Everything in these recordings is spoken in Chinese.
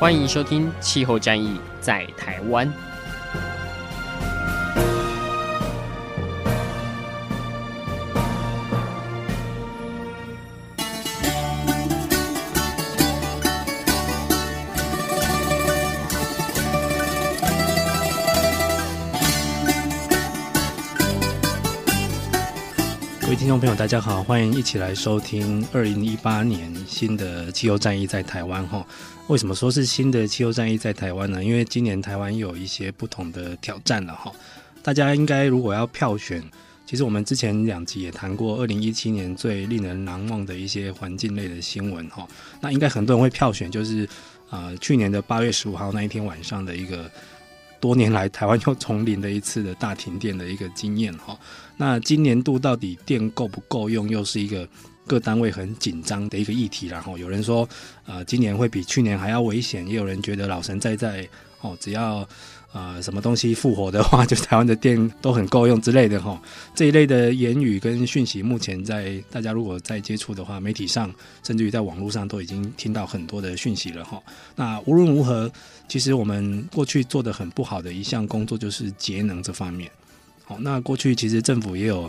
欢迎收听《气候战役在台湾》。众朋友，大家好，欢迎一起来收听二零一八年新的气候战役在台湾哈。为什么说是新的气候战役在台湾呢？因为今年台湾有一些不同的挑战了哈。大家应该如果要票选，其实我们之前两集也谈过二零一七年最令人难忘的一些环境类的新闻哈。那应该很多人会票选，就是呃去年的八月十五号那一天晚上的一个。多年来，台湾又重临了一次的大停电的一个经验哈。那今年度到底电够不够用，又是一个各单位很紧张的一个议题。然后有人说，呃，今年会比去年还要危险，也有人觉得老神在在哦，只要。呃，什么东西复活的话，就台湾的电都很够用之类的哈。这一类的言语跟讯息，目前在大家如果在接触的话，媒体上甚至于在网络上都已经听到很多的讯息了哈。那无论如何，其实我们过去做的很不好的一项工作就是节能这方面。好，那过去其实政府也有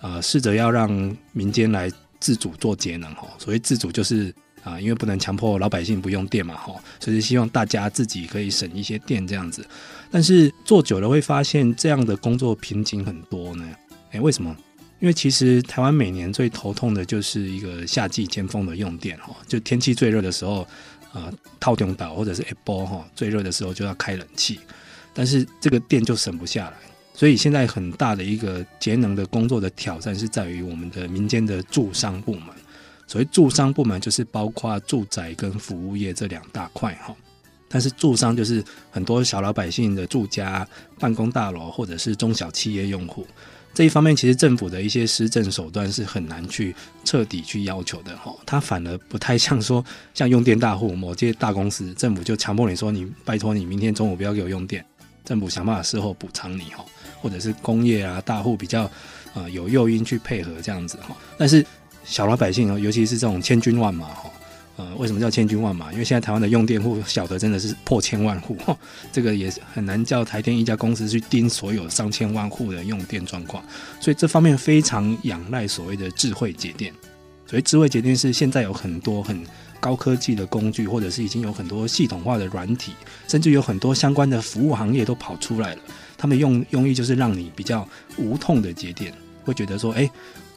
呃试着要让民间来自主做节能哈。所谓自主就是。啊，因为不能强迫老百姓不用电嘛，哈，所以希望大家自己可以省一些电这样子。但是做久了会发现，这样的工作瓶颈很多呢。诶，为什么？因为其实台湾每年最头痛的就是一个夏季尖峰的用电，哈，就天气最热的时候，呃，套顶岛或者是 Apple 哈，最热的时候就要开冷气，但是这个电就省不下来。所以现在很大的一个节能的工作的挑战是在于我们的民间的住商部门。所谓住商部门就是包括住宅跟服务业这两大块哈，但是住商就是很多小老百姓的住家、办公大楼或者是中小企业用户这一方面，其实政府的一些施政手段是很难去彻底去要求的哈，它反而不太像说像用电大户某些大公司，政府就强迫你说你拜托你明天中午不要给我用电，政府想办法事后补偿你哈，或者是工业啊大户比较呃有诱因去配合这样子哈，但是。小老百姓哦，尤其是这种千军万马哈，呃，为什么叫千军万马？因为现在台湾的用电户小的真的是破千万户，这个也很难叫台电一家公司去盯所有上千万户的用电状况，所以这方面非常仰赖所谓的智慧节电。所以智慧节电是现在有很多很高科技的工具，或者是已经有很多系统化的软体，甚至有很多相关的服务行业都跑出来了。他们用用意就是让你比较无痛的节电，会觉得说，哎。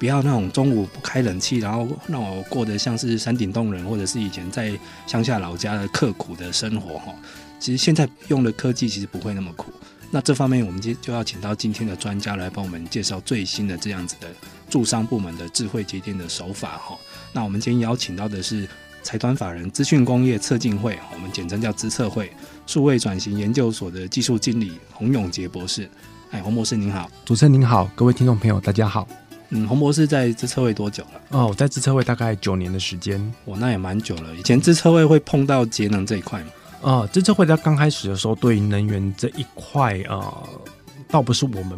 不要那种中午不开冷气，然后让我过得像是山顶洞人，或者是以前在乡下老家的刻苦的生活哈。其实现在用的科技其实不会那么苦。那这方面我们就就要请到今天的专家来帮我们介绍最新的这样子的驻商部门的智慧节电的手法哈。那我们今天邀请到的是财团法人资讯工业测进会，我们简称叫资策会数位转型研究所的技术经理洪永杰博士。哎，洪博士您好，主持人您好，各位听众朋友大家好。嗯，洪博士在资策会多久了？哦，我在资策会大概九年的时间。哇，那也蛮久了。以前资策会会碰到节能这一块吗？哦，资策会在刚开始的时候，对于能源这一块啊、呃，倒不是我们。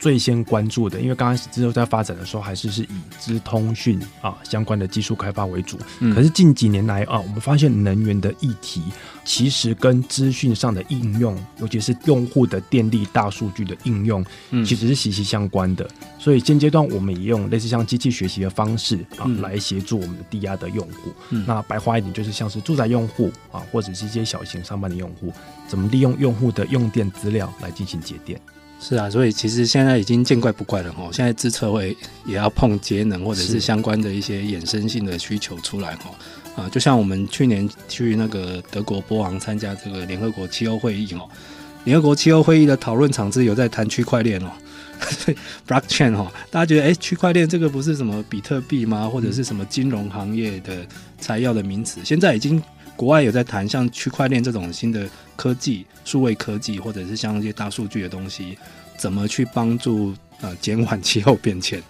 最先关注的，因为刚开始之后在发展的时候，还是是以资通讯啊相关的技术开发为主。嗯。可是近几年来啊，我们发现能源的议题其实跟资讯上的应用，尤其是用户的电力大数据的应用，其实是息息相关的。嗯。所以现阶段我们也用类似像机器学习的方式啊，来协助我们的低压的用户。嗯。那白话一点就是像是住宅用户啊，或者是一些小型上班的用户，怎么利用用户的用电资料来进行节电。是啊，所以其实现在已经见怪不怪了哈。现在资策会也要碰节能或者是相关的一些衍生性的需求出来哈。啊，就像我们去年去那个德国波昂参加这个联合国气候会议哦，联合国气候会议的讨论场次有在谈区块链哦。blockchain 哈，大家觉得哎，区块链这个不是什么比特币吗？或者是什么金融行业的材料的名词？现在已经国外有在谈，像区块链这种新的科技、数位科技，或者是像一些大数据的东西，怎么去帮助呃减缓气候变迁？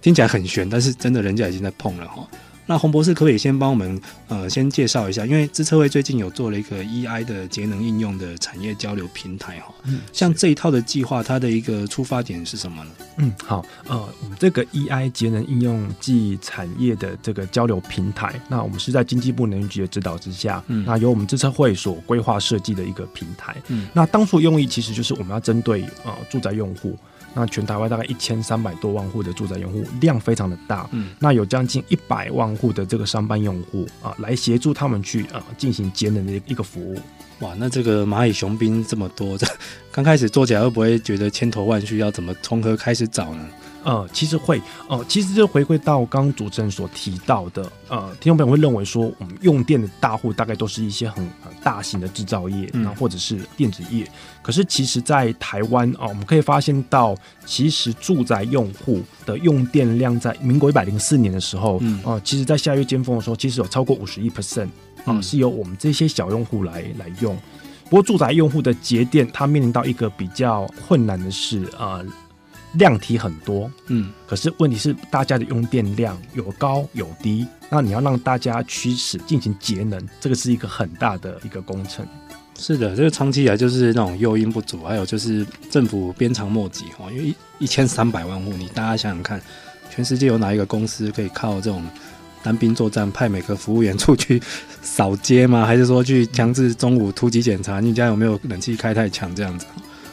听起来很悬，但是真的人家已经在碰了哈。那洪博士可不可以先帮我们呃先介绍一下？因为资策会最近有做了一个 EI 的节能应用的产业交流平台哈。嗯，像这一套的计划，它的一个出发点是什么呢？嗯，好，呃，我们这个 EI 节能应用暨产业的这个交流平台，那我们是在经济部能源局的指导之下，嗯，那由我们资策会所规划设计的一个平台。嗯，那当初用意其实就是我们要针对呃住宅用户。那全台湾大概一千三百多万户的住宅用户量非常的大，嗯，那有将近一百万户的这个商办用户啊，来协助他们去啊进行节能的一个服务。哇，那这个蚂蚁雄兵这么多，这刚开始做起来会不会觉得千头万绪？要怎么从何开始找呢？呃，其实会，呃，其实就回归到刚刚主持人所提到的，呃，听众朋友会认为说，我们用电的大户大概都是一些很大型的制造业，嗯，或者是电子业。可是，其实，在台湾啊，呃，我们可以发现到，其实住宅用户的用电量在民国一百零四年的时候，嗯，啊，呃，其实，在夏月尖峰的时候，其实有超过五十一 percent 啊，是由我们这些小用户来来用。不过，住宅用户的节电，它面临到一个比较困难的是啊。呃量体很多，嗯，可是问题是大家的用电量有高有低，那你要让大家驱使进行节能，这个是一个很大的一个工程。是的，这个长期以来就是那种诱因不足，还有就是政府鞭长莫及哈，因为一千三百万户，你大家想想看，全世界有哪一个公司可以靠这种单兵作战，派每个服务员出去扫街吗？还是说去强制中午突击检查你家有没有冷气开太强这样子？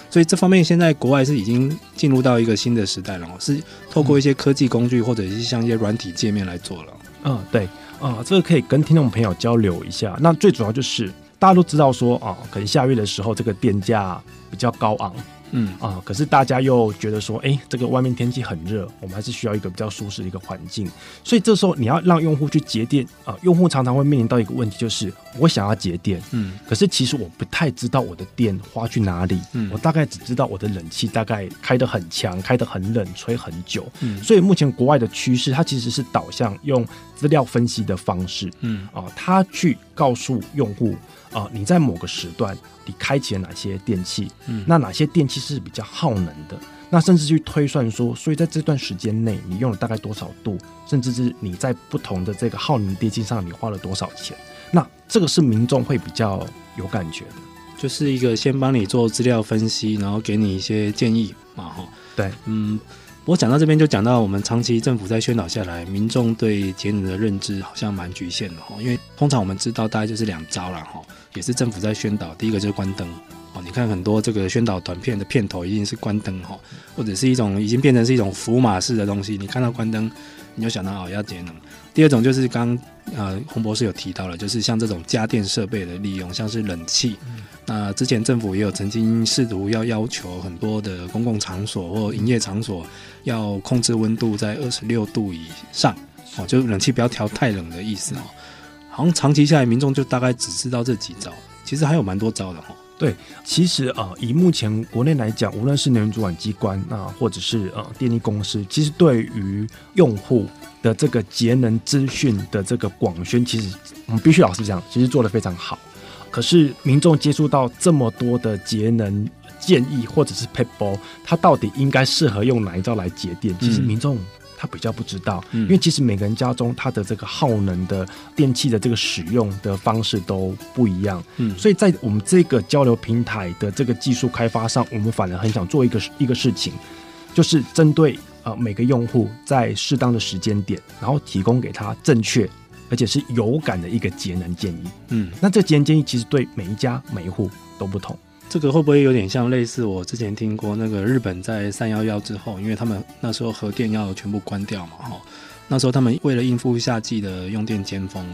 所以这方面现在国外是已经进入到一个新的时代了，是透过一些科技工具或者是像一些软体界面来做了。嗯，对，啊、这个可以跟听众朋友交流一下。那最主要就是大家都知道说啊，可能下月的时候这个电价比较高昂。嗯。啊，可是大家又觉得说，哎、欸，这个外面天气很热，我们还是需要一个比较舒适的一个环境。所以这时候你要让用户去节电啊，用户常常会面临到一个问题，就是我想要节电，嗯，可是其实我不太知道我的电花去哪里，嗯，我大概只知道我的冷气大概开得很强，开得很冷，吹很久，嗯，所以目前国外的趋势，它其实是导向用资料分析的方式，嗯。啊，它去告诉用户。啊，你在某个时段，你开启了哪些电器？嗯，那哪些电器是比较耗能的？那甚至去推算说，所以在这段时间内，你用了大概多少度？甚至是你在不同的这个耗能电器上，你花了多少钱？那这个是民众会比较有感觉的，就是一个先帮你做资料分析，然后给你一些建议嘛，哈。对，嗯。我讲到这边就讲到，我们长期政府在宣导下来，民众对节能的认知好像蛮局限的哈。因为通常我们知道大概就是两招了哈，也是政府在宣导。第一个就是关灯哦，你看很多这个宣导短片的片头一定是关灯哈，或者是一种已经变成是一种福码式的东西，你看到关灯，你就想到哦要节能。第二种就是刚呃洪博士有提到了，就是像这种家电设备的利用，像是冷气。那之前政府也有曾经试图要要求很多的公共场所或营业场所要控制温度在二十六度以上，哦，就冷气不要调太冷的意思哦。好像长期下来，民众就大概只知道这几招，其实还有蛮多招的哈。对，其实啊，以目前国内来讲，无论是能源主管机关啊，或者是呃电力公司，其实对于用户的这个节能资讯的这个广宣，其实我们必须老实讲，其实做的非常好。可是民众接触到这么多的节能建议或者是 paper，，它到底应该适合用哪一招来节电？其实民众他比较不知道，因为其实每个人家中他的这个耗能的电器的这个使用的方式都不一样。嗯，所以在我们这个交流平台的这个技术开发上，我们反而很想做一个一个事情，就是针对呃每个用户在适当的时间点，然后提供给他正确。而且是有感的一个节能建议，嗯，那这节能建议其实对每一家每一户都不同。这个会不会有点像类似我之前听过那个日本在三幺幺之后，因为他们那时候核电要全部关掉嘛，哈，那时候他们为了应付夏季的用电尖峰，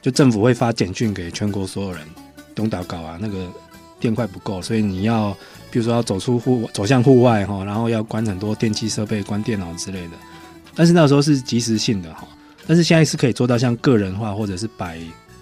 就政府会发简讯给全国所有人，东岛搞啊，那个电快不够，所以你要比如说要走出户走向户外哈，然后要关很多电器设备，关电脑之类的。但是那时候是即时性的哈。但是现在是可以做到像个人化或者是百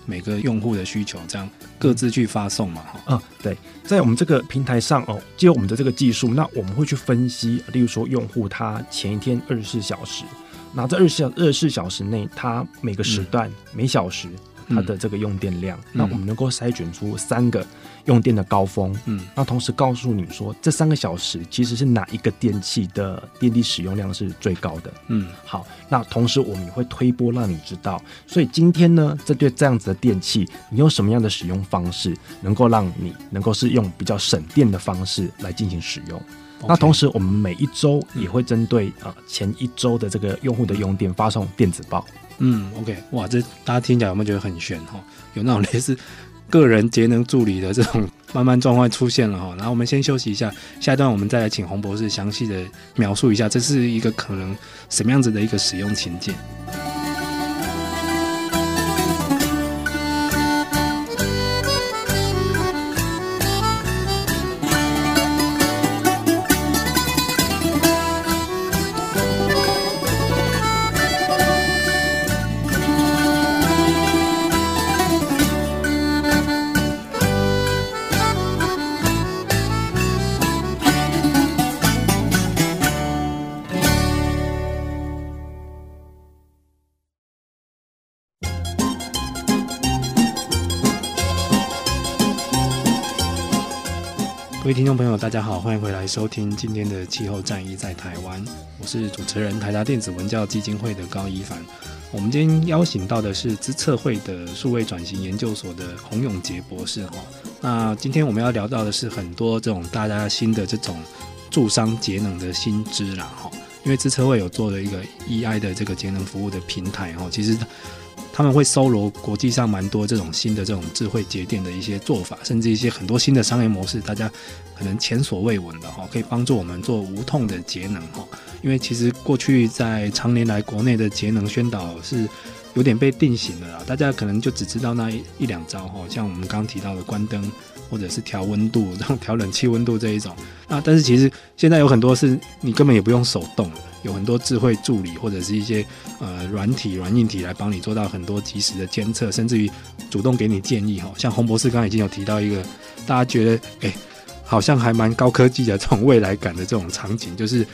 每个用户的需求，这样各自去发送嘛？哈、嗯，对，在我们这个平台上哦，借我们的这个技术，那我们会去分析，例如说用户他前一天二十四小时，那在二十小二十四小时内，他每个时段、嗯、每小时。他的这个用电量，嗯、那我们能够筛选出三个用电的高峰，嗯，那同时告诉你说，这三个小时其实是哪一个电器的电力使用量是最高的，嗯，好，那同时我们也会推波让你知道，所以今天呢，这对这样子的电器，你用什么样的使用方式，能够让你能够是用比较省电的方式来进行使用。那同时，我们每一周也会针对啊前一周的这个用户的用电发送电子报。嗯，OK，哇，这大家听起来有没有觉得很悬哈？有那种类似个人节能助理的这种慢慢状况出现了哈。然后我们先休息一下，下一段我们再来请洪博士详细的描述一下，这是一个可能什么样子的一个使用情景。朋友，大家好，欢迎回来收听今天的气候战役在台湾。我是主持人台达电子文教基金会的高一凡。我们今天邀请到的是资策会的数位转型研究所的洪永杰博士哈。那今天我们要聊到的是很多这种大家新的这种助商节能的新知啦哈。因为资策会有做了一个 EI 的这个节能服务的平台哈，其实。他们会搜罗国际上蛮多这种新的这种智慧节电的一些做法，甚至一些很多新的商业模式，大家可能前所未闻的哈，可以帮助我们做无痛的节能哈。因为其实过去在长年来国内的节能宣导是有点被定型了啦，大家可能就只知道那一一两招哈，像我们刚提到的关灯或者是调温度，然 后调冷气温度这一种。那但是其实现在有很多是你根本也不用手动。有很多智慧助理或者是一些呃软体软硬体来帮你做到很多及时的监测，甚至于主动给你建议哈。像洪博士刚刚已经有提到一个，大家觉得哎、好像还蛮高科技的这种未来感的这种场景，就是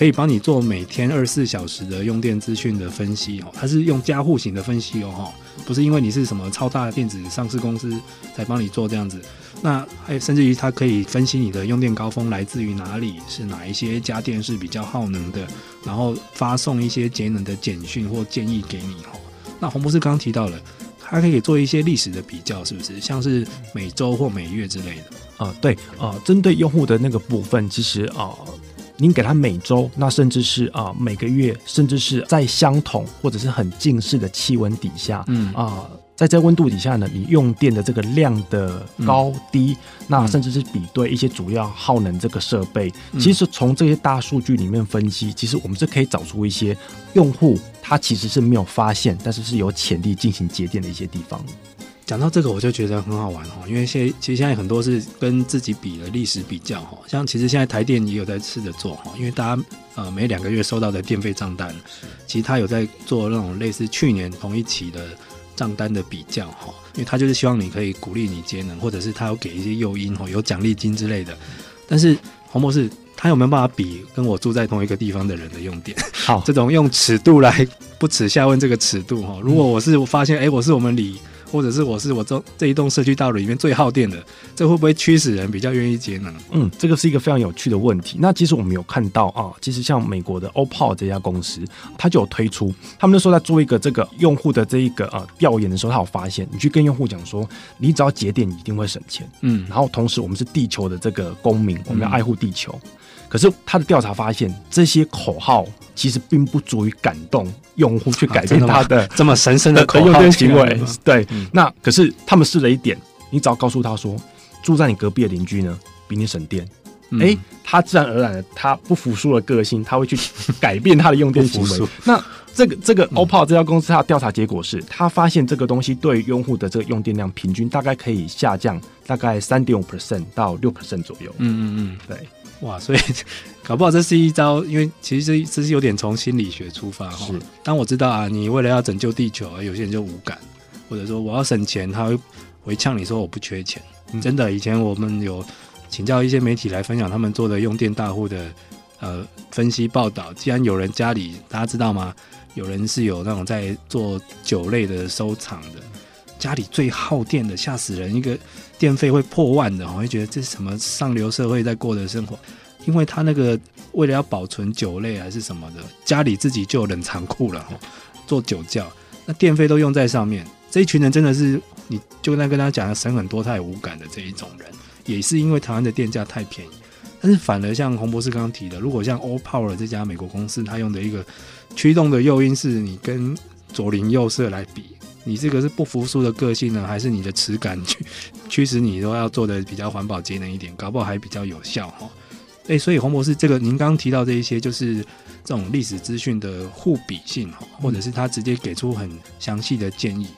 可以帮你做每天二十四小时的用电资讯的分析哦。它是用家户型的分析哦哈，不是因为你是什么超大的电子上市公司才帮你做这样子。那还甚至于它可以分析你的用电高峰来自于哪里，是哪一些家电是比较耗能的，然后发送一些节能的简讯或建议给你哈。那洪博士刚刚提到了，它可以做一些历史的比较，是不是？像是每周或每月之类的啊、对啊，针、对用户的那个部分，其实啊、您给他每周，那甚至是啊、呃、每个月，甚至是在相同或者是很近似的气温底下，嗯啊。呃在这温度底下呢，你用电的这个量的高低，嗯、那甚至是比对一些主要耗能这个设备，嗯、其实从这些大数据里面分析，其实我们是可以找出一些用户他其实是没有发现，但是是有潜力进行节电的一些地方。讲到这个，我就觉得很好玩哈，因为现其实现在很多是跟自己比的历史比较哈，像其实现在台电也有在试着做哈，因为大家呃每两个月收到的电费账单，其实他有在做那种类似去年同一期的。账单的比较哈，因为他就是希望你可以鼓励你节能，或者是他有给一些诱因哈，有奖励金之类的。但是黄博士他有没有办法比跟我住在同一个地方的人的用电？好，这种用尺度来不耻下问这个尺度哈。如果我是我发现哎、欸，我是我们里。或者是我是我这这一栋社区大楼里面最耗电的，这会不会驱使人比较愿意节能？嗯，这个是一个非常有趣的问题。那其实我们有看到啊，其实像美国的 OPPO 这家公司，它就有推出，他们那时候在做一个这个用户的这一个呃调研的时候，他有发现，你去跟用户讲说，你只要节电，你一定会省钱。嗯，然后同时我们是地球的这个公民，我们要爱护地球。嗯可是他的调查发现，这些口号其实并不足以感动用户去改变他的、啊、这么神圣的口号用电行为。对，嗯、那可是他们试了一点，你只要告诉他说，住在你隔壁的邻居呢比你省电，哎、嗯欸，他自然而然的他不服输的个性，他会去改变他的用电行为。那这个这个 OPPO 这家公司，它的调查结果是，他发现这个东西对用户的这个用电量平均大概可以下降大概三点五 percent 到六 percent 左右。嗯嗯嗯，对。哇，所以搞不好这是一招，因为其实这这是有点从心理学出发哈。是，当我知道啊，你为了要拯救地球，有些人就无感，或者说我要省钱，他会回呛你说我不缺钱。嗯、真的，以前我们有请教一些媒体来分享他们做的用电大户的呃分析报道。既然有人家里大家知道吗？有人是有那种在做酒类的收藏的，家里最耗电的吓死人，一个电费会破万的，我会觉得这是什么上流社会在过的生活。因为他那个为了要保存酒类还是什么的，家里自己就有冷藏库了，做酒窖，那电费都用在上面。这一群人真的是，你就跟他跟他讲省很多，他也无感的这一种人，也是因为台湾的电价太便宜。但是反而像洪博士刚刚提的，如果像 Allpower 这家美国公司，他用的一个驱动的诱因是你跟左邻右舍来比，你这个是不服输的个性呢，还是你的质感驱 驱使你都要做的比较环保节能一点，搞不好还比较有效哈。诶，所以洪博士，这个您刚刚提到这一些，就是这种历史资讯的互比性，或者是他直接给出很详细的建议，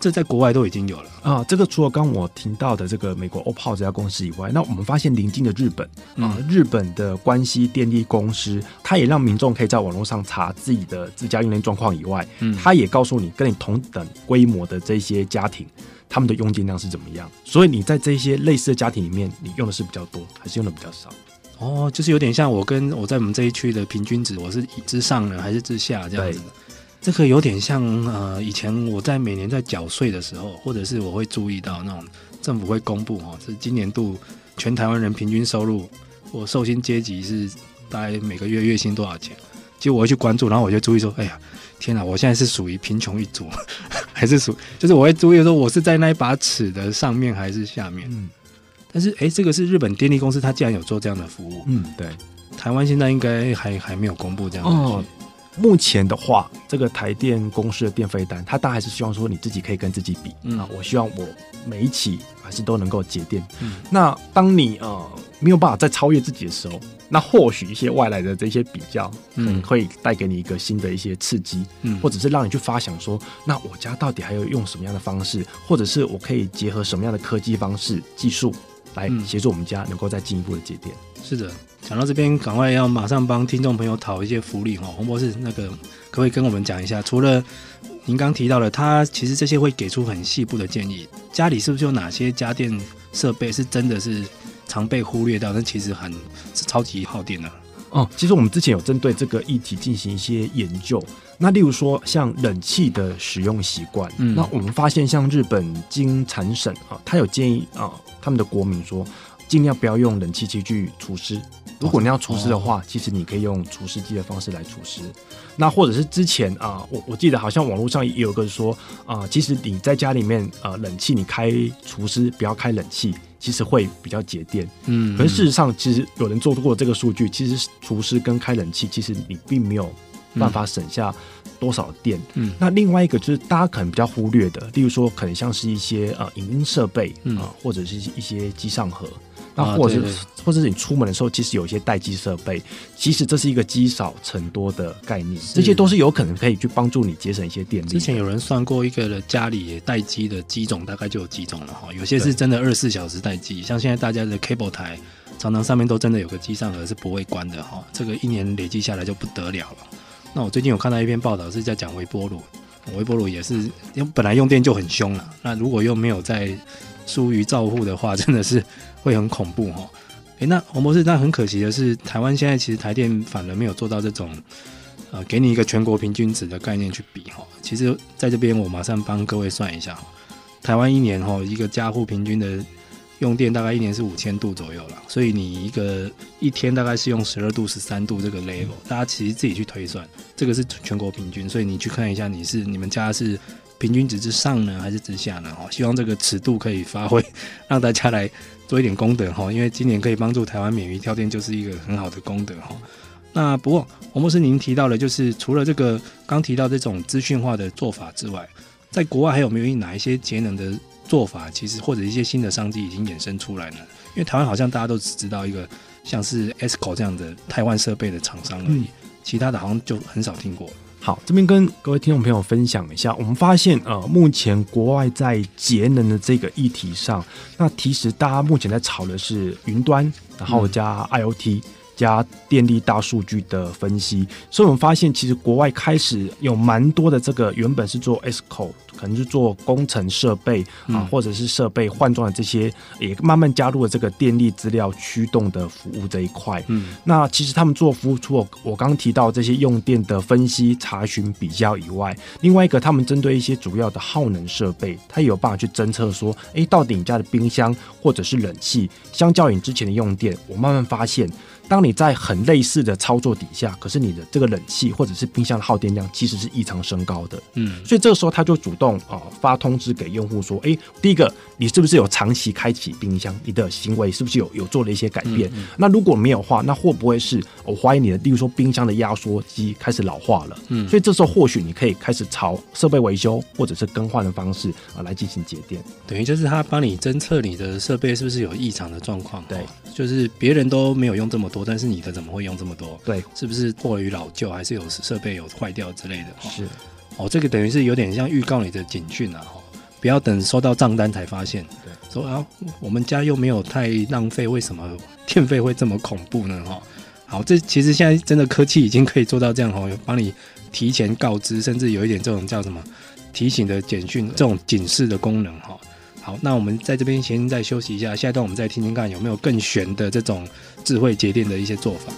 这在国外都已经有了啊。这个除了刚刚我听到的这个美国 Allpower 这家公司以外，那我们发现邻近的日本啊，日本的关西电力公司，它也让民众可以在网络上查自己的自家用电状况以外，嗯，它也告诉你跟你同等规模的这些家庭，他们的用电量是怎么样。所以你在这些类似的家庭里面，你用的是比较多，还是用的比较少？哦，就是有点像我跟我在我们这一区的平均值，我是之上呢还是之下这样子的？这个有点像呃，以前我在每年在缴税的时候，或者是我会注意到那种政府会公布哦，是今年度全台湾人平均收入，或受薪阶级是大概每个月月薪多少钱？其实我会去关注，然后我就注意说，哎呀，天哪，我现在是属于贫穷一族，还是属？就是我会注意说，我是在那一把尺的上面还是下面？嗯。但是，哎，这个是日本电力公司，它竟然有做这样的服务。嗯，对。台湾现在应该还还没有公布这样的。哦，目前的话，这个台电公司的电费单，它大概还是希望说你自己可以跟自己比。嗯，我希望我每一期还是都能够节电。嗯，那当你呃没有办法再超越自己的时候，那或许一些外来的这些比较，嗯，会带给你一个新的一些刺激，嗯，或者是让你去发想说，那我家到底还有用什么样的方式，或者是我可以结合什么样的科技方式、技术。来协助我们家能够再进一步的节电。是的，讲到这边，赶快要马上帮听众朋友讨一些福利哈。洪博士，那个可不可以跟我们讲一下？除了您刚提到的，他其实这些会给出很细部的建议。家里是不是有哪些家电设备是真的是常被忽略掉，但其实很是超级耗电的？哦，其实我们之前有针对这个议题进行一些研究。那例如说，像冷气的使用习惯，嗯，那我们发现，像日本经产省啊，他有建议啊，他们的国民说，尽量不要用冷气机去除湿。如果你要除湿的话，哦，其实你可以用除湿机的方式来除湿。那或者是之前啊，我我记得好像网络上也有个说啊，其实你在家里面啊，冷气你开除湿，不要开冷气，其实会比较节电。嗯，可是事实上，其实有人做过这个数据，其实除湿跟开冷气，其实你并没有。办法省下多少电？嗯，那另外一个就是大家可能比较忽略的，例如说可能像是一些呃影音设备啊、或者是一些机上盒，那或者是、或者是你出门的时候，其实有一些待机设备，其实这是一个积少成多的概念，这些都是有可能可以去帮助你节省一些电力。之前有人算过一个的家里待机的机种大概就有几种了哈，有些是真的二十四小时待机，像现在大家的 cable 台常常上面都真的有个机上盒是不会关的哈，这个一年累积下来就不得了了。那我最近有看到一篇报道，是在讲微波炉。微波炉也是，因为本来用电就很凶了，那如果又没有在疏于照护的话，真的是会很恐怖哈。诶，那黄博士，那很可惜的是，台湾现在其实台电反而没有做到这种，呃，给你一个全国平均值的概念去比哈。其实在这边我马上帮各位算一下，台湾一年哈一个家户平均的。用电大概一年是五千度左右了，所以你一个一天大概是用十二度、十三度这个 level，大家其实自己去推算，这个是全国平均，所以你去看一下，你是你们家是平均值之上呢，还是之下呢？哈，希望这个尺度可以发挥，让大家来做一点功德哈，因为今年可以帮助台湾免于跳电，就是一个很好的功德哈。那不过洪博士您提到了，就是除了这个刚提到这种资讯化的做法之外，在国外还有没有哪一些节能的？做法其实或者一些新的商机已经衍生出来呢，因为台湾好像大家都只知道一个像是 ESCO 这样的台湾设备的厂商而已，嗯，其他的好像就很少听过。好，这边跟各位听众朋友分享一下，我们发现呃，目前国外在节能的这个议题上，那其实大家目前在炒的是云端，然后加 IoT。加电力大数据的分析，所以我们发现其实国外开始有蛮多的这个原本是做 ESCO。可能是做工程设备啊，或者是设备换装的这些，也慢慢加入了这个电力资料驱动的服务这一块。嗯，那其实他们做服务，除了我刚刚提到这些用电的分析、查询、比较以外，另外一个他们针对一些主要的耗能设备，他也有办法去侦测说，哎，到底你家的冰箱或者是冷气，相较于你之前的用电，我慢慢发现。当你在很类似的操作底下，可是你的这个冷气或者是冰箱的耗电量其实是异常升高的，嗯，所以这个时候他就主动啊、呃、发通知给用户说，哎，第一个你是不是有长期开启冰箱？你的行为是不是有有做了一些改变？嗯嗯、那如果没有的话，那会不会是我怀疑你的，例如说冰箱的压缩机开始老化了？嗯，所以这时候或许你可以开始朝设备维修或者是更换的方式啊来进行节电，等于就是他帮你侦测你的设备是不是有异常的状况？对，就是别人都没有用这么多。但是你的怎么会用这么多？对，是不是过于老旧，还是有设备有坏掉之类的？是，哦，这个等于是有点像预告你的警讯啊！哈，不要等收到账单才发现。对，说啊，我们家又没有太浪费，为什么电费会这么恐怖呢？哈，好，这其实现在真的科技已经可以做到这样哈，帮你提前告知，甚至有一点这种叫什么提醒的简讯，这种警示的功能哈。好，那我们在这边先再休息一下，下一段我们再听听看有没有更悬的这种智慧节电的一些做法。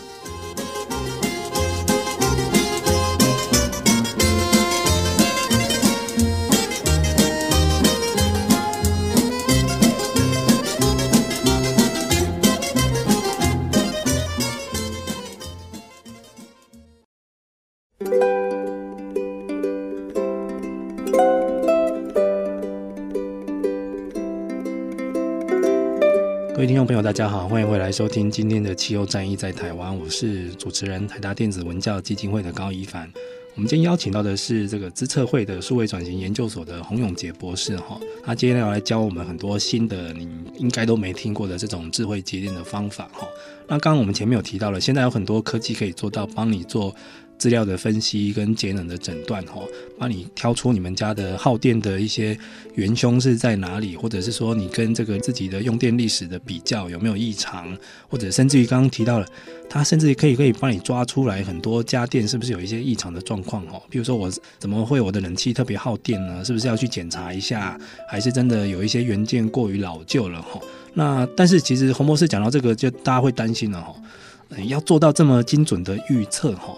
众朋友，大家好，欢迎回来收听今天的气候战役在台湾，我是主持人台达电子文教基金会的高一凡。我们今天邀请到的是这个资策会的数位转型研究所的洪永杰博士哈，他今天要来教我们很多新的你应该都没听过的这种智慧节电的方法哈。那刚刚我们前面有提到了，现在有很多科技可以做到帮你做。资料的分析跟节能的诊断，哈，帮你挑出你们家的耗电的一些元凶是在哪里，或者是说你跟这个自己的用电历史的比较有没有异常，或者甚至于刚刚提到了，它甚至可以可以帮你抓出来很多家电是不是有一些异常的状况，哈，比如说我怎么会我的冷气特别耗电呢？是不是要去检查一下，还是真的有一些元件过于老旧了，哈？那但是其实洪博士讲到这个，就大家会担心了，哈，要做到这么精准的预测，哈。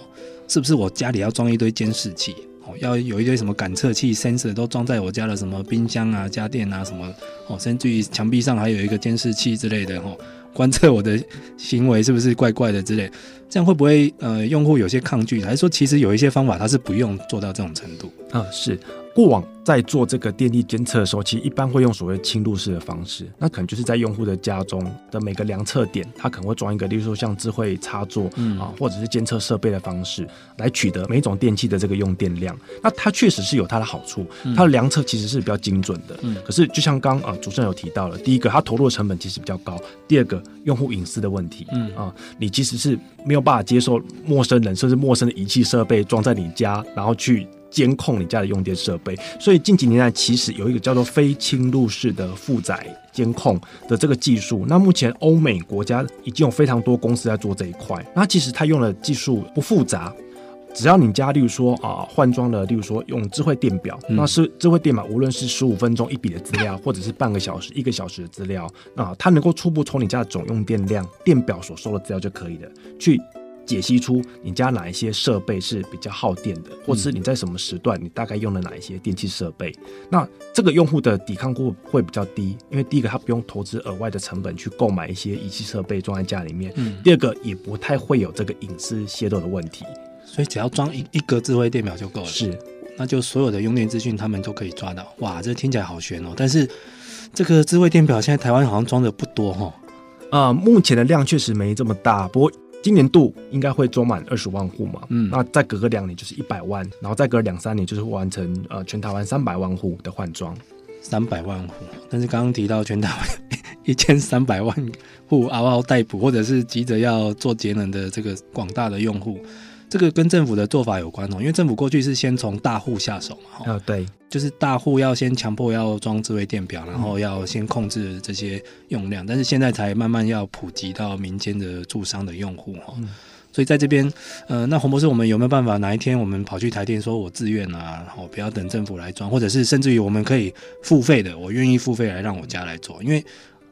是不是我家里要装一堆监视器？哦，要有一堆什么感测器、sensor 都装在我家的什么冰箱啊、家电啊什么？哦，甚至于墙壁上还有一个监视器之类的，哦，观测我的行为是不是怪怪的之类？这样会不会呃，用户有些抗拒？还是说其实有一些方法它是不用做到这种程度？啊，是。过往在做这个电力监测的时候，其实一般会用所谓侵入式的方式，那可能就是在用户的家中的每个量测点，它可能会装一个，例如说像智慧插座，嗯啊，或者是监测设备的方式，来取得每一种电器的这个用电量。那它确实是有它的好处，它的量测其实是比较精准的。嗯，可是就像刚啊主持人有提到了，第一个它投入的成本其实比较高，第二个用户隐私的问题，嗯啊，你其实是没有办法接受陌生人甚至陌生的仪器设备装在你家，然后去。监控你家的用电设备，所以近几年来其实有一个叫做非侵入式的负载监控的这个技术。那目前欧美国家已经有非常多公司在做这一块。那其实它用的技术不复杂，只要你家例如说啊换装了，例如说用智慧电表，嗯、那是智慧电表，无论是十五分钟一笔的资料，或者是半个小时、一个小时的资料，啊，它能够初步从你家的总用电量、电表所收的资料就可以的，去。解析出你家哪一些设备是比较耗电的，或者是你在什么时段你大概用了哪一些电器设备，嗯、那这个用户的抵抗度会比较低，因为第一个他不用投资额外的成本去购买一些仪器设备装在家里面，嗯、第二个也不太会有这个隐私泄露的问题，所以只要装一一个智慧电表就够了，是，那就所有的用电资讯他们都可以抓到，哇，这听起来好悬哦，但是这个智慧电表现在台湾好像装的不多哈、哦，啊、呃，目前的量确实没这么大，不过。今年度应该会装满二十万户嘛？嗯，那再隔个两年就是一百万，然后再隔两三年就是会完成呃全台湾三百万户的换装。三百万户，但是刚刚提到全台湾一千三百万户嗷嗷待哺，或者是急着要做节能的这个广大的用户，这个跟政府的做法有关哦，因为政府过去是先从大户下手嘛，哦，对，就是大户要先强迫要装智慧电表，然后要先控制这些用量，但是现在才慢慢要普及到民间的住商的用户哈。所以在这边，呃，那洪博士，我们有没有办法哪一天我们跑去台电说，我自愿啊，然后不要等政府来装，或者是甚至于我们可以付费的，我愿意付费来让我家来做，因为。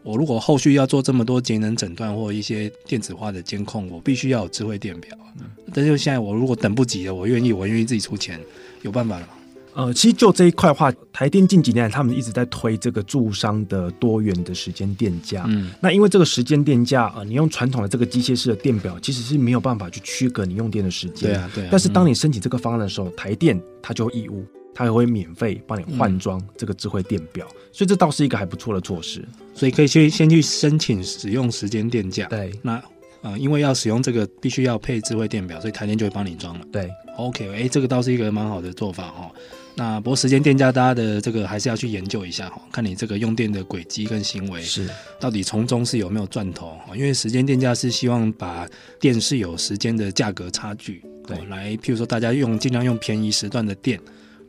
我如果后续要做这么多节能诊断或一些电子化的监控，我必须要有智慧电表。嗯、但是现在我如果等不及了，我愿意，我愿意自己出钱，有办法了吗？呃，其实就这一块的话，台电近几年来他们一直在推这个住商的多元的时间电价。嗯，那因为这个时间电价，呃，你用传统的这个机械式的电表，其实是没有办法去区隔你用电的时间。对啊，对啊。但是当你申请这个方案的时候，嗯、台电它就义务。它也会免费帮你换装这个智慧电表，嗯、所以这倒是一个还不错的措施。所以可以先先去申请使用时间电价。对，那呃，因为要使用这个，必须要配智慧电表，所以台电就会帮你装了。对，OK，哎、欸，这个倒是一个蛮好的做法哈。那不过时间电价，大家的这个还是要去研究一下哈，看你这个用电的轨迹跟行为是到底从中是有没有赚头。因为时间电价是希望把电是有时间的价格差距，对，来譬如说大家用尽量用便宜时段的电。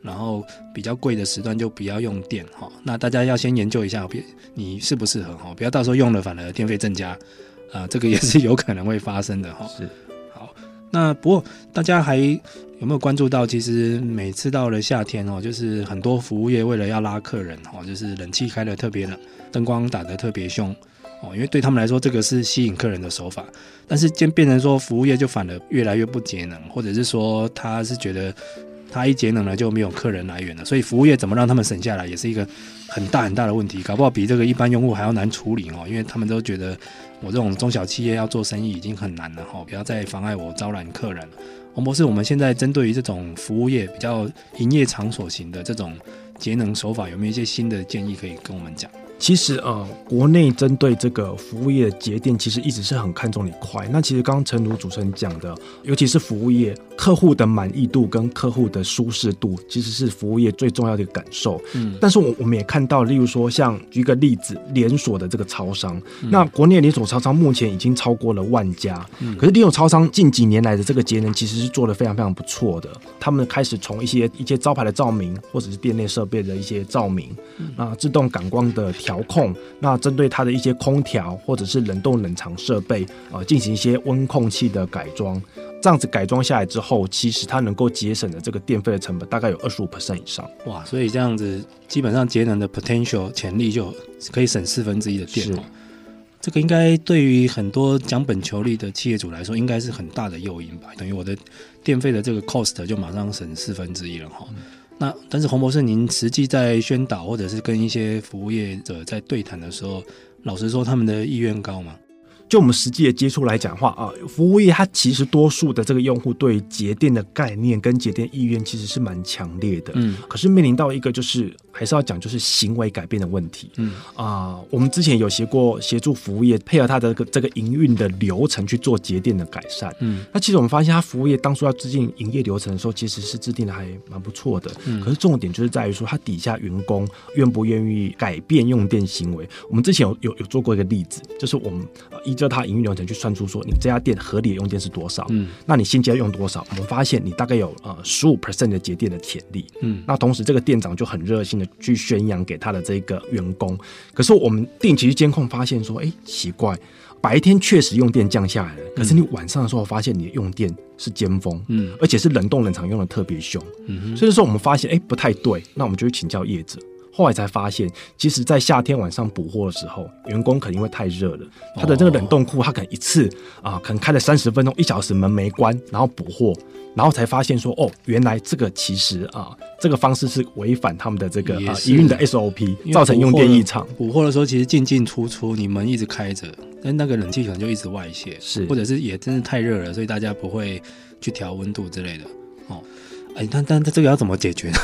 然后比较贵的时段就不要用电哈，那大家要先研究一下，别你适不适合哈，不要到时候用了反而电费增加，啊，这个也是有可能会发生的哈。是，好，那不过大家还有没有关注到，其实每次到了夏天哦，就是很多服务业为了要拉客人哈，就是冷气开的特别冷，灯光打得特别凶哦，因为对他们来说这个是吸引客人的手法，但是渐变成说服务业就反而越来越不节能，或者是说他是觉得。他一节能了就没有客人来源了，所以服务业怎么让他们省下来也是一个很大很大的问题，搞不好比这个一般用户还要难处理哦，因为他们都觉得我这种中小企业要做生意已经很难了哈，不要再妨碍我招揽客人了。洪博士，我们现在针对于这种服务业比较营业场所型的这种节能手法，有没有一些新的建议可以跟我们讲？其实呃，国内针对这个服务业的节电，其实一直是很看重你快。那其实刚刚陈如主持人讲的，尤其是服务业客户的满意度跟客户的舒适度，其实是服务业最重要的一个感受。嗯，但是我我们也看到，例如说像举一个例子，连锁的这个超商，嗯、那国内连锁超商目前已经超过了万家。嗯，可是连锁超商近几年来的这个节能，其实是做的非常非常不错的。他们开始从一些一些招牌的照明，或者是店内设备的一些照明，嗯、那自动感光的调。调控，那针对它的一些空调或者是冷冻冷藏设备啊，进行一些温控器的改装，这样子改装下来之后，其实它能够节省的这个电费的成本大概有二十五 percent 以上。哇，所以这样子基本上节能的 potential 潜力就可以省四分之一的电。是这个应该对于很多讲本求利的企业主来说，应该是很大的诱因吧？等于我的电费的这个 cost 就马上省四分之一了哈。嗯那但是洪博士，您实际在宣导或者是跟一些服务业者在对谈的时候，老实说，他们的意愿高吗？就我们实际的接触来讲的话啊，服务业它其实多数的这个用户对节电的概念跟节电意愿其实是蛮强烈的，嗯，可是面临到一个就是还是要讲就是行为改变的问题，嗯。啊，我们之前有协过协助服务业配合它的这个营运的流程去做节电的改善，嗯，那其实我们发现它服务业当初要制定营业流程的时候，其实是制定的还蛮不错的，嗯，可是重点就是在于说它底下员工愿不愿意改变用电行为。我们之前有有有做过一个例子，就是我们一。就它营运流程去算出说，你这家店合理的用电是多少？嗯，那你现在用多少？我们发现你大概有呃十五 percent 的节电的潜力。嗯，那同时这个店长就很热心的去宣扬给他的这个员工。可是我们定期去监控发现说，哎、欸，奇怪，白天确实用电降下来了，可是你晚上的时候发现你的用电是尖峰，嗯，而且是冷冻冷藏用的特别凶。嗯，所以说我们发现哎、欸、不太对，那我们就去请教业者。后来才发现，其实，在夏天晚上补货的时候，员工可能因为太热了，他的这个冷冻库，他可能一次啊，可能开了三十分钟、一小时门没关，然后补货，然后才发现说，哦，原来这个其实啊，这个方式是违反他们的这个啊营运的 SOP，造成用电异常。补货的时候，其实进进出出，你门一直开着，但那个冷气可能就一直外泄，是，或者是也真的太热了，所以大家不会去调温度之类的。哦，哎，但但这个要怎么解决呢？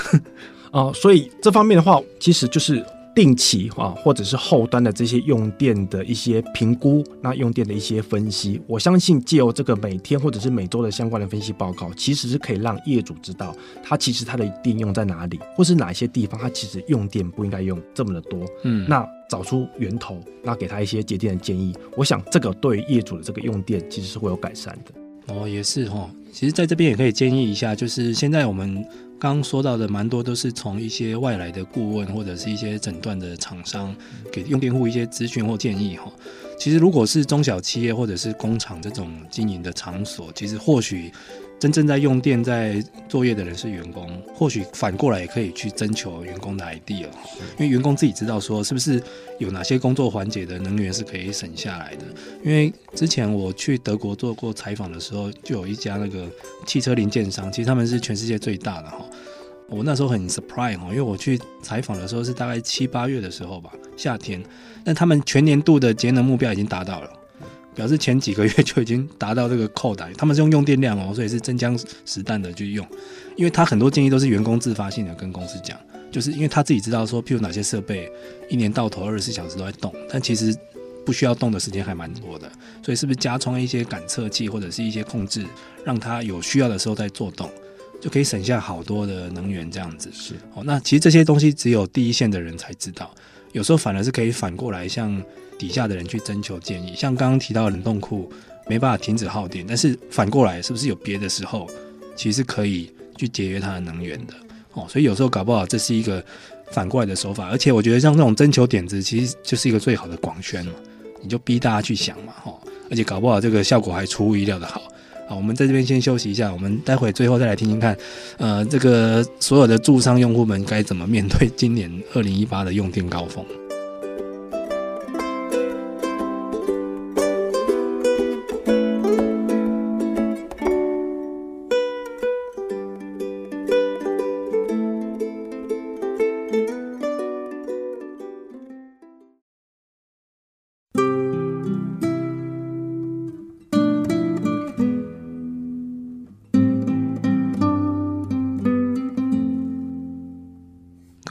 啊、呃，所以这方面的话，其实就是定期啊，或者是后端的这些用电的一些评估，那用电的一些分析，我相信借由这个每天或者是每周的相关的分析报告，其实是可以让业主知道，他其实他的电用在哪里，或是哪些地方他其实用电不应该用这么的多。嗯，那找出源头，那给他一些节电的建议，我想这个对于业主的这个用电其实是会有改善的。哦，也是哦。其实在这边也可以建议一下，就是现在我们刚说到的蛮多都是从一些外来的顾问或者是一些诊断的厂商给用电户一些咨询或建议哈。其实如果是中小企业或者是工厂这种经营的场所，其实或许。真正在用电、在作业的人是员工，或许反过来也可以去征求员工的 idea，因为员工自己知道说是不是有哪些工作环节的能源是可以省下来的。因为之前我去德国做过采访的时候，就有一家那个汽车零件商，其实他们是全世界最大的哈。我那时候很 surprise 哈，因为我去采访的时候是大概七八月的时候吧，夏天，但他们全年度的节能目标已经达到了。表示前几个月就已经达到这个扣打，他们是用用电量哦，所以是真枪实弹的去用。因为他很多建议都是员工自发性的跟公司讲，就是因为他自己知道说，譬如哪些设备一年到头二十四小时都在动，但其实不需要动的时间还蛮多的，所以是不是加装一些感测器或者是一些控制，让他有需要的时候再做动，就可以省下好多的能源这样子。是哦，那其实这些东西只有第一线的人才知道，有时候反而是可以反过来向。底下的人去征求建议，像刚刚提到冷冻库没办法停止耗电，但是反过来是不是有别的时候，其实可以去节约它的能源的哦？所以有时候搞不好这是一个反过来的手法，而且我觉得像这种征求点子，其实就是一个最好的广宣嘛，你就逼大家去想嘛，哈，而且搞不好这个效果还出乎意料的好。好，我们在这边先休息一下，我们待会最后再来听听看，呃，这个所有的住商用户们该怎么面对今年二零一八的用电高峰。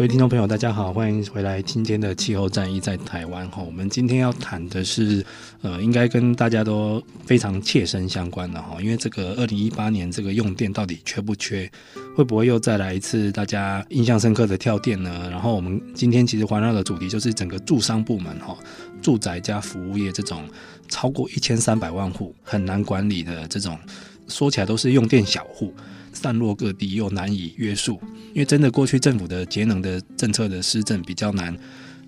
位听众朋友，大家好，欢迎回来今天的气候战役在台湾哈。我们今天要谈的是，呃，应该跟大家都非常切身相关的哈，因为这个二零一八年这个用电到底缺不缺，会不会又再来一次大家印象深刻的跳电呢？然后我们今天其实环绕的主题就是整个住商部门哈，住宅加服务业这种超过一千三百万户很难管理的这种，说起来都是用电小户。散落各地又难以约束，因为真的过去政府的节能的政策的施政比较难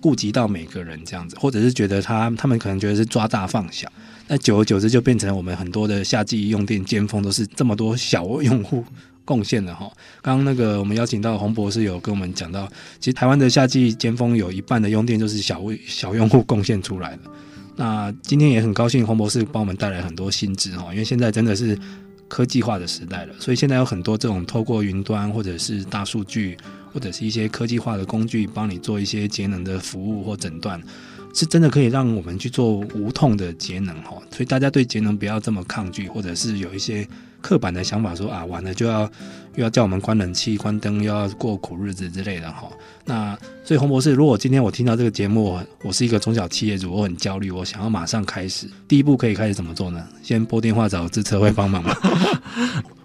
顾及到每个人这样子，或者是觉得他他们可能觉得是抓大放小，那久而久之就变成我们很多的夏季用电尖峰都是这么多小用户贡献的哈。刚刚那个我们邀请到洪博士有跟我们讲到，其实台湾的夏季尖峰有一半的用电就是小微小用户贡献出来的。那今天也很高兴洪博士帮我们带来很多新知哈，因为现在真的是。科技化的时代了，所以现在有很多这种透过云端或者是大数据，或者是一些科技化的工具，帮你做一些节能的服务或诊断，是真的可以让我们去做无痛的节能哈。所以大家对节能不要这么抗拒，或者是有一些。刻板的想法说啊，完了就要又要叫我们关冷气、关灯，又要过苦日子之类的哈。那所以洪博士，如果今天我听到这个节目，我是一个中小企业主，我很焦虑，我想要马上开始，第一步可以开始怎么做呢？先拨电话找资策会帮忙吗？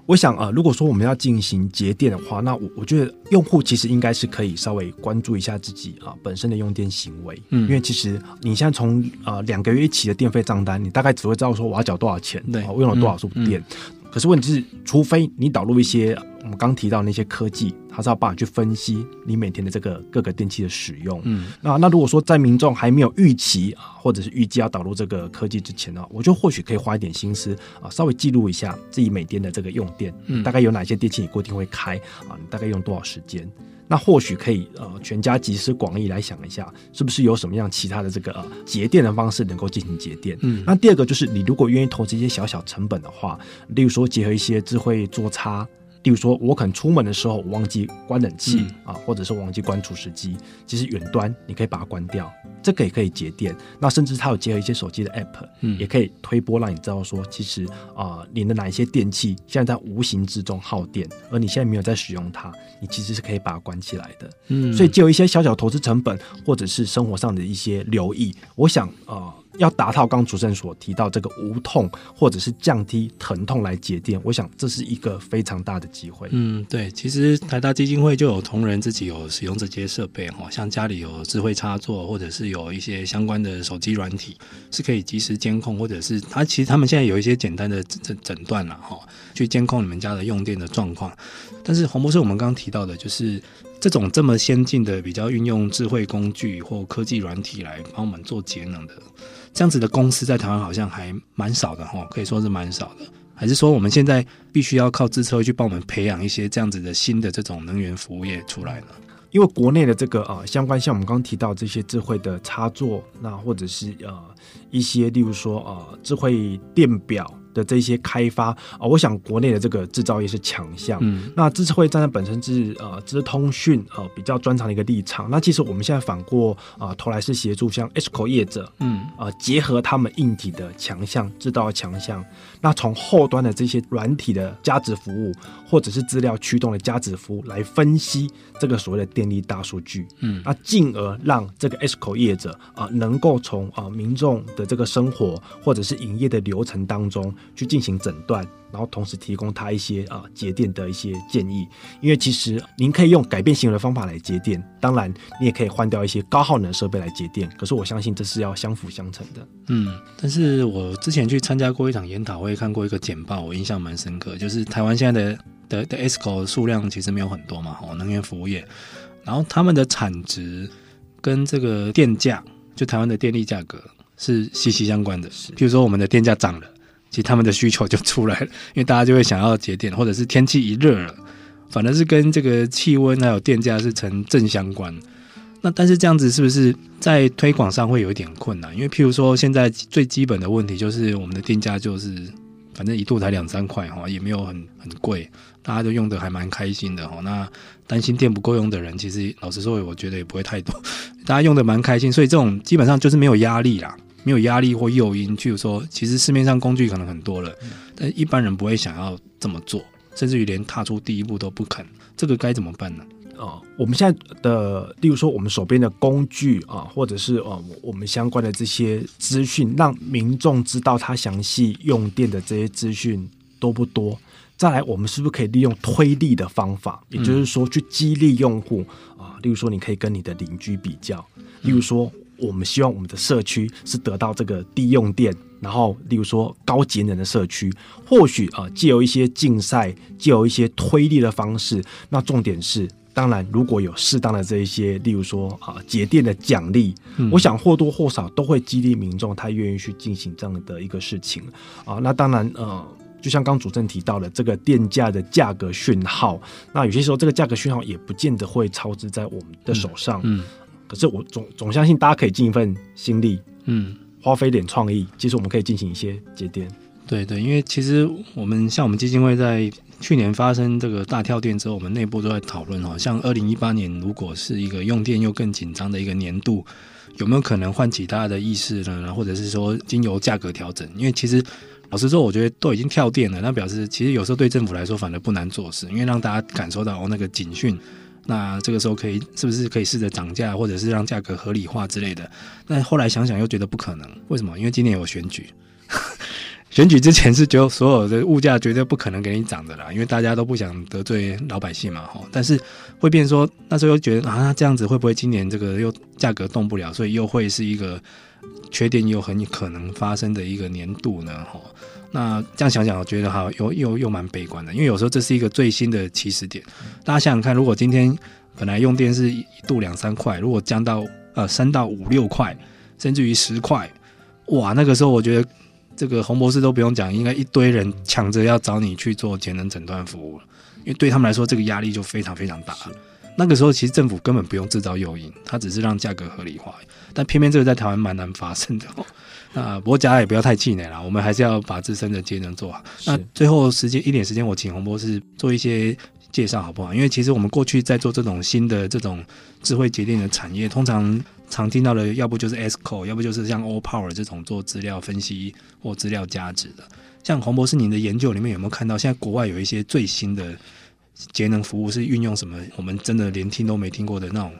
我想啊，如果说我们要进行节电的话，那我我觉得用户其实应该是可以稍微关注一下自己啊本身的用电行为，嗯，因为其实你现在从呃两个月一起的电费账单，你大概只会知道说我要缴多少钱，对，我用了多少度电。嗯嗯可是问题是，除非你导入一些我们刚提到那些科技，它是要帮你去分析你每天的这个各个电器的使用。嗯，那那如果说在民众还没有预期啊，或者是预计要导入这个科技之前呢，我就或许可以花一点心思啊，稍微记录一下自己每天的这个用电，嗯，大概有哪些电器你固定会开啊，你大概用多少时间。那或许可以呃，全家集思广益来想一下，是不是有什么样其他的这个呃节电的方式能够进行节电？嗯，那第二个就是你如果愿意投资一些小小成本的话，例如说结合一些智慧座舱。例如说，我可能出门的时候我忘记关冷气、嗯、啊，或者是忘记关除湿机，其实远端你可以把它关掉，这个也可以节电。那甚至它有结合一些手机的 app，嗯，也可以推波让你知道说，其实啊，你的哪一些电器现在在无形之中耗电，而你现在没有在使用它，你其实是可以把它关起来的。嗯，所以就有一些小小投资成本，或者是生活上的一些留意，我想啊。要达到刚主持人所提到这个无痛或者是降低疼痛来节电，我想这是一个非常大的机会。嗯，对，其实台大基金会就有同仁自己有使用这些设备哈，像家里有智慧插座，或者是有一些相关的手机软体，是可以及时监控，或者是他其实他们现在有一些简单的诊诊断了哈，去监控你们家的用电的状况。但是黄博士，我们刚刚提到的就是。这种这么先进的、比较运用智慧工具或科技软体来帮我们做节能的，这样子的公司在台湾好像还蛮少的哈，可以说是蛮少的。还是说我们现在必须要靠自车去帮我们培养一些这样子的新的这种能源服务业出来呢？因为国内的这个呃相关，像我们刚刚提到这些智慧的插座，那或者是呃一些例如说呃智慧电表。的这些开发啊、呃，我想国内的这个制造业是强项。嗯，那资策会站在本身是呃资通讯呃比较专长的一个立场。那其实我们现在反过啊、呃、头来是协助像 ESCO 业者，嗯啊、呃、结合他们硬体的强项、制造的强项，那从后端的这些软体的价值服务，或者是资料驱动的价值服务来分析这个所谓的电力大数据。嗯，那进而让这个 ESCO 业者啊、呃、能够从啊、呃、民众的这个生活或者是营业的流程当中。去进行诊断，然后同时提供他一些啊节电的一些建议。因为其实您可以用改变行为的方法来节电，当然你也可以换掉一些高耗能设备来节电。可是我相信这是要相辅相成的。嗯，但是我之前去参加过一场研讨会，看过一个简报，我印象蛮深刻，就是台湾现在的的的 ESCO 数量其实没有很多嘛，哦，能源服务业，然后他们的产值跟这个电价，就台湾的电力价格是息息相关的。是，譬如说我们的电价涨了。其实他们的需求就出来了，因为大家就会想要节电，或者是天气一热了，反而是跟这个气温还有电价是成正相关。那但是这样子是不是在推广上会有一点困难？因为譬如说现在最基本的问题就是我们的电价就是反正一度才两三块哈，也没有很很贵，大家都用的还蛮开心的哈。那担心电不够用的人，其实老实说，我觉得也不会太多，大家用的蛮开心，所以这种基本上就是没有压力啦。没有压力或诱因，譬如说，其实市面上工具可能很多了，但一般人不会想要这么做，甚至于连踏出第一步都不肯。这个该怎么办呢？啊，我们现在的，例如说，我们手边的工具啊，或者是呃，我们相关的这些资讯，让民众知道他详细用电的这些资讯多不多？再来，我们是不是可以利用推力的方法，也就是说，去激励用户啊？例如说，你可以跟你的邻居比较，例如说。我们希望我们的社区是得到这个低用电，然后例如说高节能的社区，或许啊，借由一些竞赛，借由一些推力的方式，那重点是，当然如果有适当的这一些，例如说啊节电的奖励，嗯、我想或多或少都会激励民众他愿意去进行这样的一个事情啊。那当然呃，就像刚主持人提到的这个电价的价格讯号，那有些时候这个价格讯号也不见得会超支在我们的手上，嗯。嗯可是我总总相信大家可以尽一份心力，嗯，花费点创意，其实我们可以进行一些节点。对对，因为其实我们像我们基金会在去年发生这个大跳电之后，我们内部都在讨论哈，像二零一八年如果是一个用电又更紧张的一个年度，有没有可能唤起大家的意识呢？或者是说经由价格调整？因为其实老实说，我觉得都已经跳电了，那表示其实有时候对政府来说反而不难做事，因为让大家感受到哦那个警讯。那这个时候可以是不是可以试着涨价，或者是让价格合理化之类的？但后来想想又觉得不可能，为什么？因为今年有选举，选举之前是就所有的物价绝对不可能给你涨的啦，因为大家都不想得罪老百姓嘛，哈。但是会变说那时候又觉得啊，这样子会不会今年这个又价格动不了，所以又会是一个缺电又很可能发生的一个年度呢，哈。那这样想想，我觉得哈，又又又蛮悲观的，因为有时候这是一个最新的起始点。大家想想看，如果今天本来用电是一度两三块，如果降到呃三到五六块，甚至于十块，哇，那个时候我觉得这个洪博士都不用讲，应该一堆人抢着要找你去做节能诊断服务了，因为对他们来说，这个压力就非常非常大。那个时候其实政府根本不用制造诱因，它只是让价格合理化，但偏偏这个在台湾蛮难发生的。那不过大家也不要太气馁啦，我们还是要把自身的节能做好。那最后时间一点时间，我请洪博士做一些介绍好不好？因为其实我们过去在做这种新的这种智慧节电的产业，通常常听到的，要不就是 ESCO，要不就是像 Allpower 这种做资料分析或资料价值的。像洪博士，您的研究里面有没有看到，现在国外有一些最新的节能服务是运用什么？我们真的连听都没听过的那种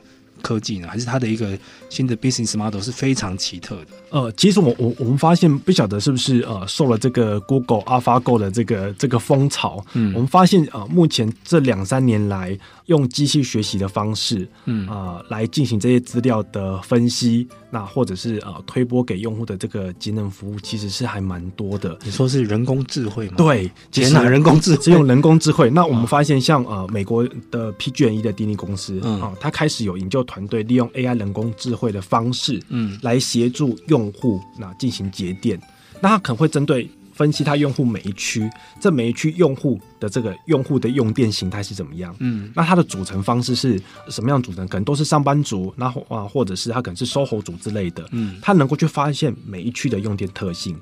科技呢？还是它的一个新的 business model 是非常奇特的？呃，其实我我我们发现，不晓得是不是呃受了这个 Google AlphaGo 的这个这个风潮，嗯，我们发现呃目前这两三年来用机器学习的方式，嗯啊、呃、来进行这些资料的分析，那或者是呃推播给用户的这个节能服务，其实是还蛮多的。你说是人工智慧吗？对，天哪，人工智慧，是用人工智慧。那我们发现像呃美国的 PG&E 的电力公司，嗯啊，它开始有研究团队利用 AI 人工智慧的方式，嗯，来协助用户那进行节电。那它可能会针对分析它用户每一区，这每一区用户的这个用户的用电形态是怎么样，嗯，那它的组成方式是什么样组成？可能都是上班族，那啊或者是它可能是 SOHO 族之类的，嗯，它能够去发现每一区的用电特性。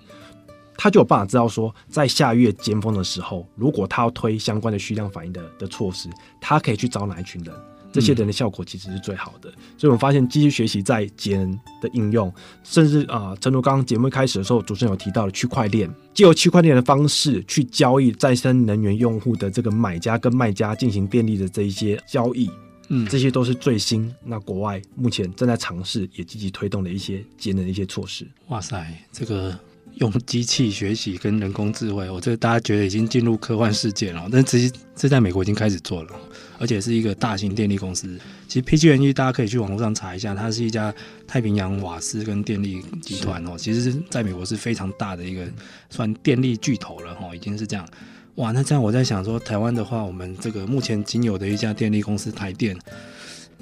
他就有办法知道说，在下月尖峰的时候，如果他要推相关的虚量反应的的措施，他可以去找哪一群人？这些人的效果其实是最好的。嗯、所以，我们发现机器学习在节能的应用，甚至啊，正如刚刚节目一开始的时候，主持人有提到的区块链，借由区块链的方式去交易再生能源用户的这个买家跟卖家进行电力的这一些交易，嗯，这些都是最新那国外目前正在尝试也积极推动的一些节能的一些措施。哇塞，这个。用机器学习跟人工智慧，我这个大家觉得已经进入科幻世界了，但其实这在美国已经开始做了，而且是一个大型电力公司。其实 PG&E 大家可以去网络上查一下，它是一家太平洋瓦斯跟电力集团哦，其实是在美国是非常大的一个算电力巨头了哈，已经是这样。哇，那这样我在想说，台湾的话，我们这个目前仅有的一家电力公司台电。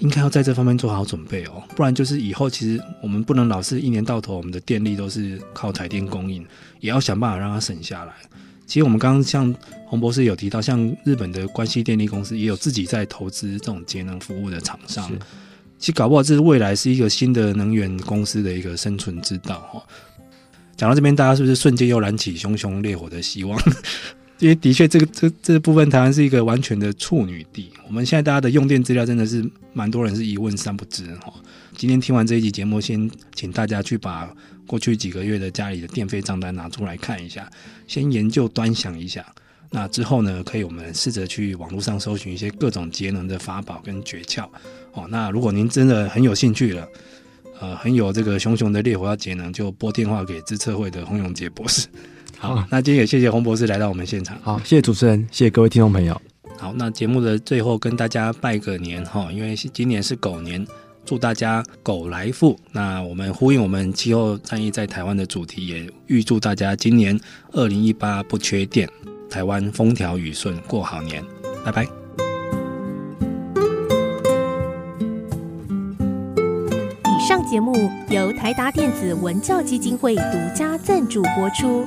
应该要在这方面做好准备哦，不然就是以后其实我们不能老是一年到头我们的电力都是靠台电供应，也要想办法让它省下来。其实我们刚刚像洪博士有提到，像日本的关西电力公司也有自己在投资这种节能服务的厂商。其实搞不好这是未来是一个新的能源公司的一个生存之道哈。讲到这边，大家是不是瞬间又燃起熊熊烈火的希望？因为的确，这个这这部分，台湾是一个完全的处女地。我们现在大家的用电资料真的是蛮多人是一问三不知哈。今天听完这一集节目，先请大家去把过去几个月的家里的电费账单拿出来看一下，先研究端详一下。那之后呢，可以我们试着去网络上搜寻一些各种节能的法宝跟诀窍哦。那如果您真的很有兴趣了，呃，很有这个熊熊的烈火要节能，就拨电话给资策会的洪永杰博士。好，那今天也谢谢洪博士来到我们现场。好，谢谢主持人，谢谢各位听众朋友。好，那节目的最后跟大家拜个年哈，因为今年是狗年，祝大家狗来富。那我们呼应我们气候战役在台湾的主题，也预祝大家今年二零一八不缺电，台湾风调雨顺，过好年。拜拜。以上节目由台达电子文教基金会独家赞助播出。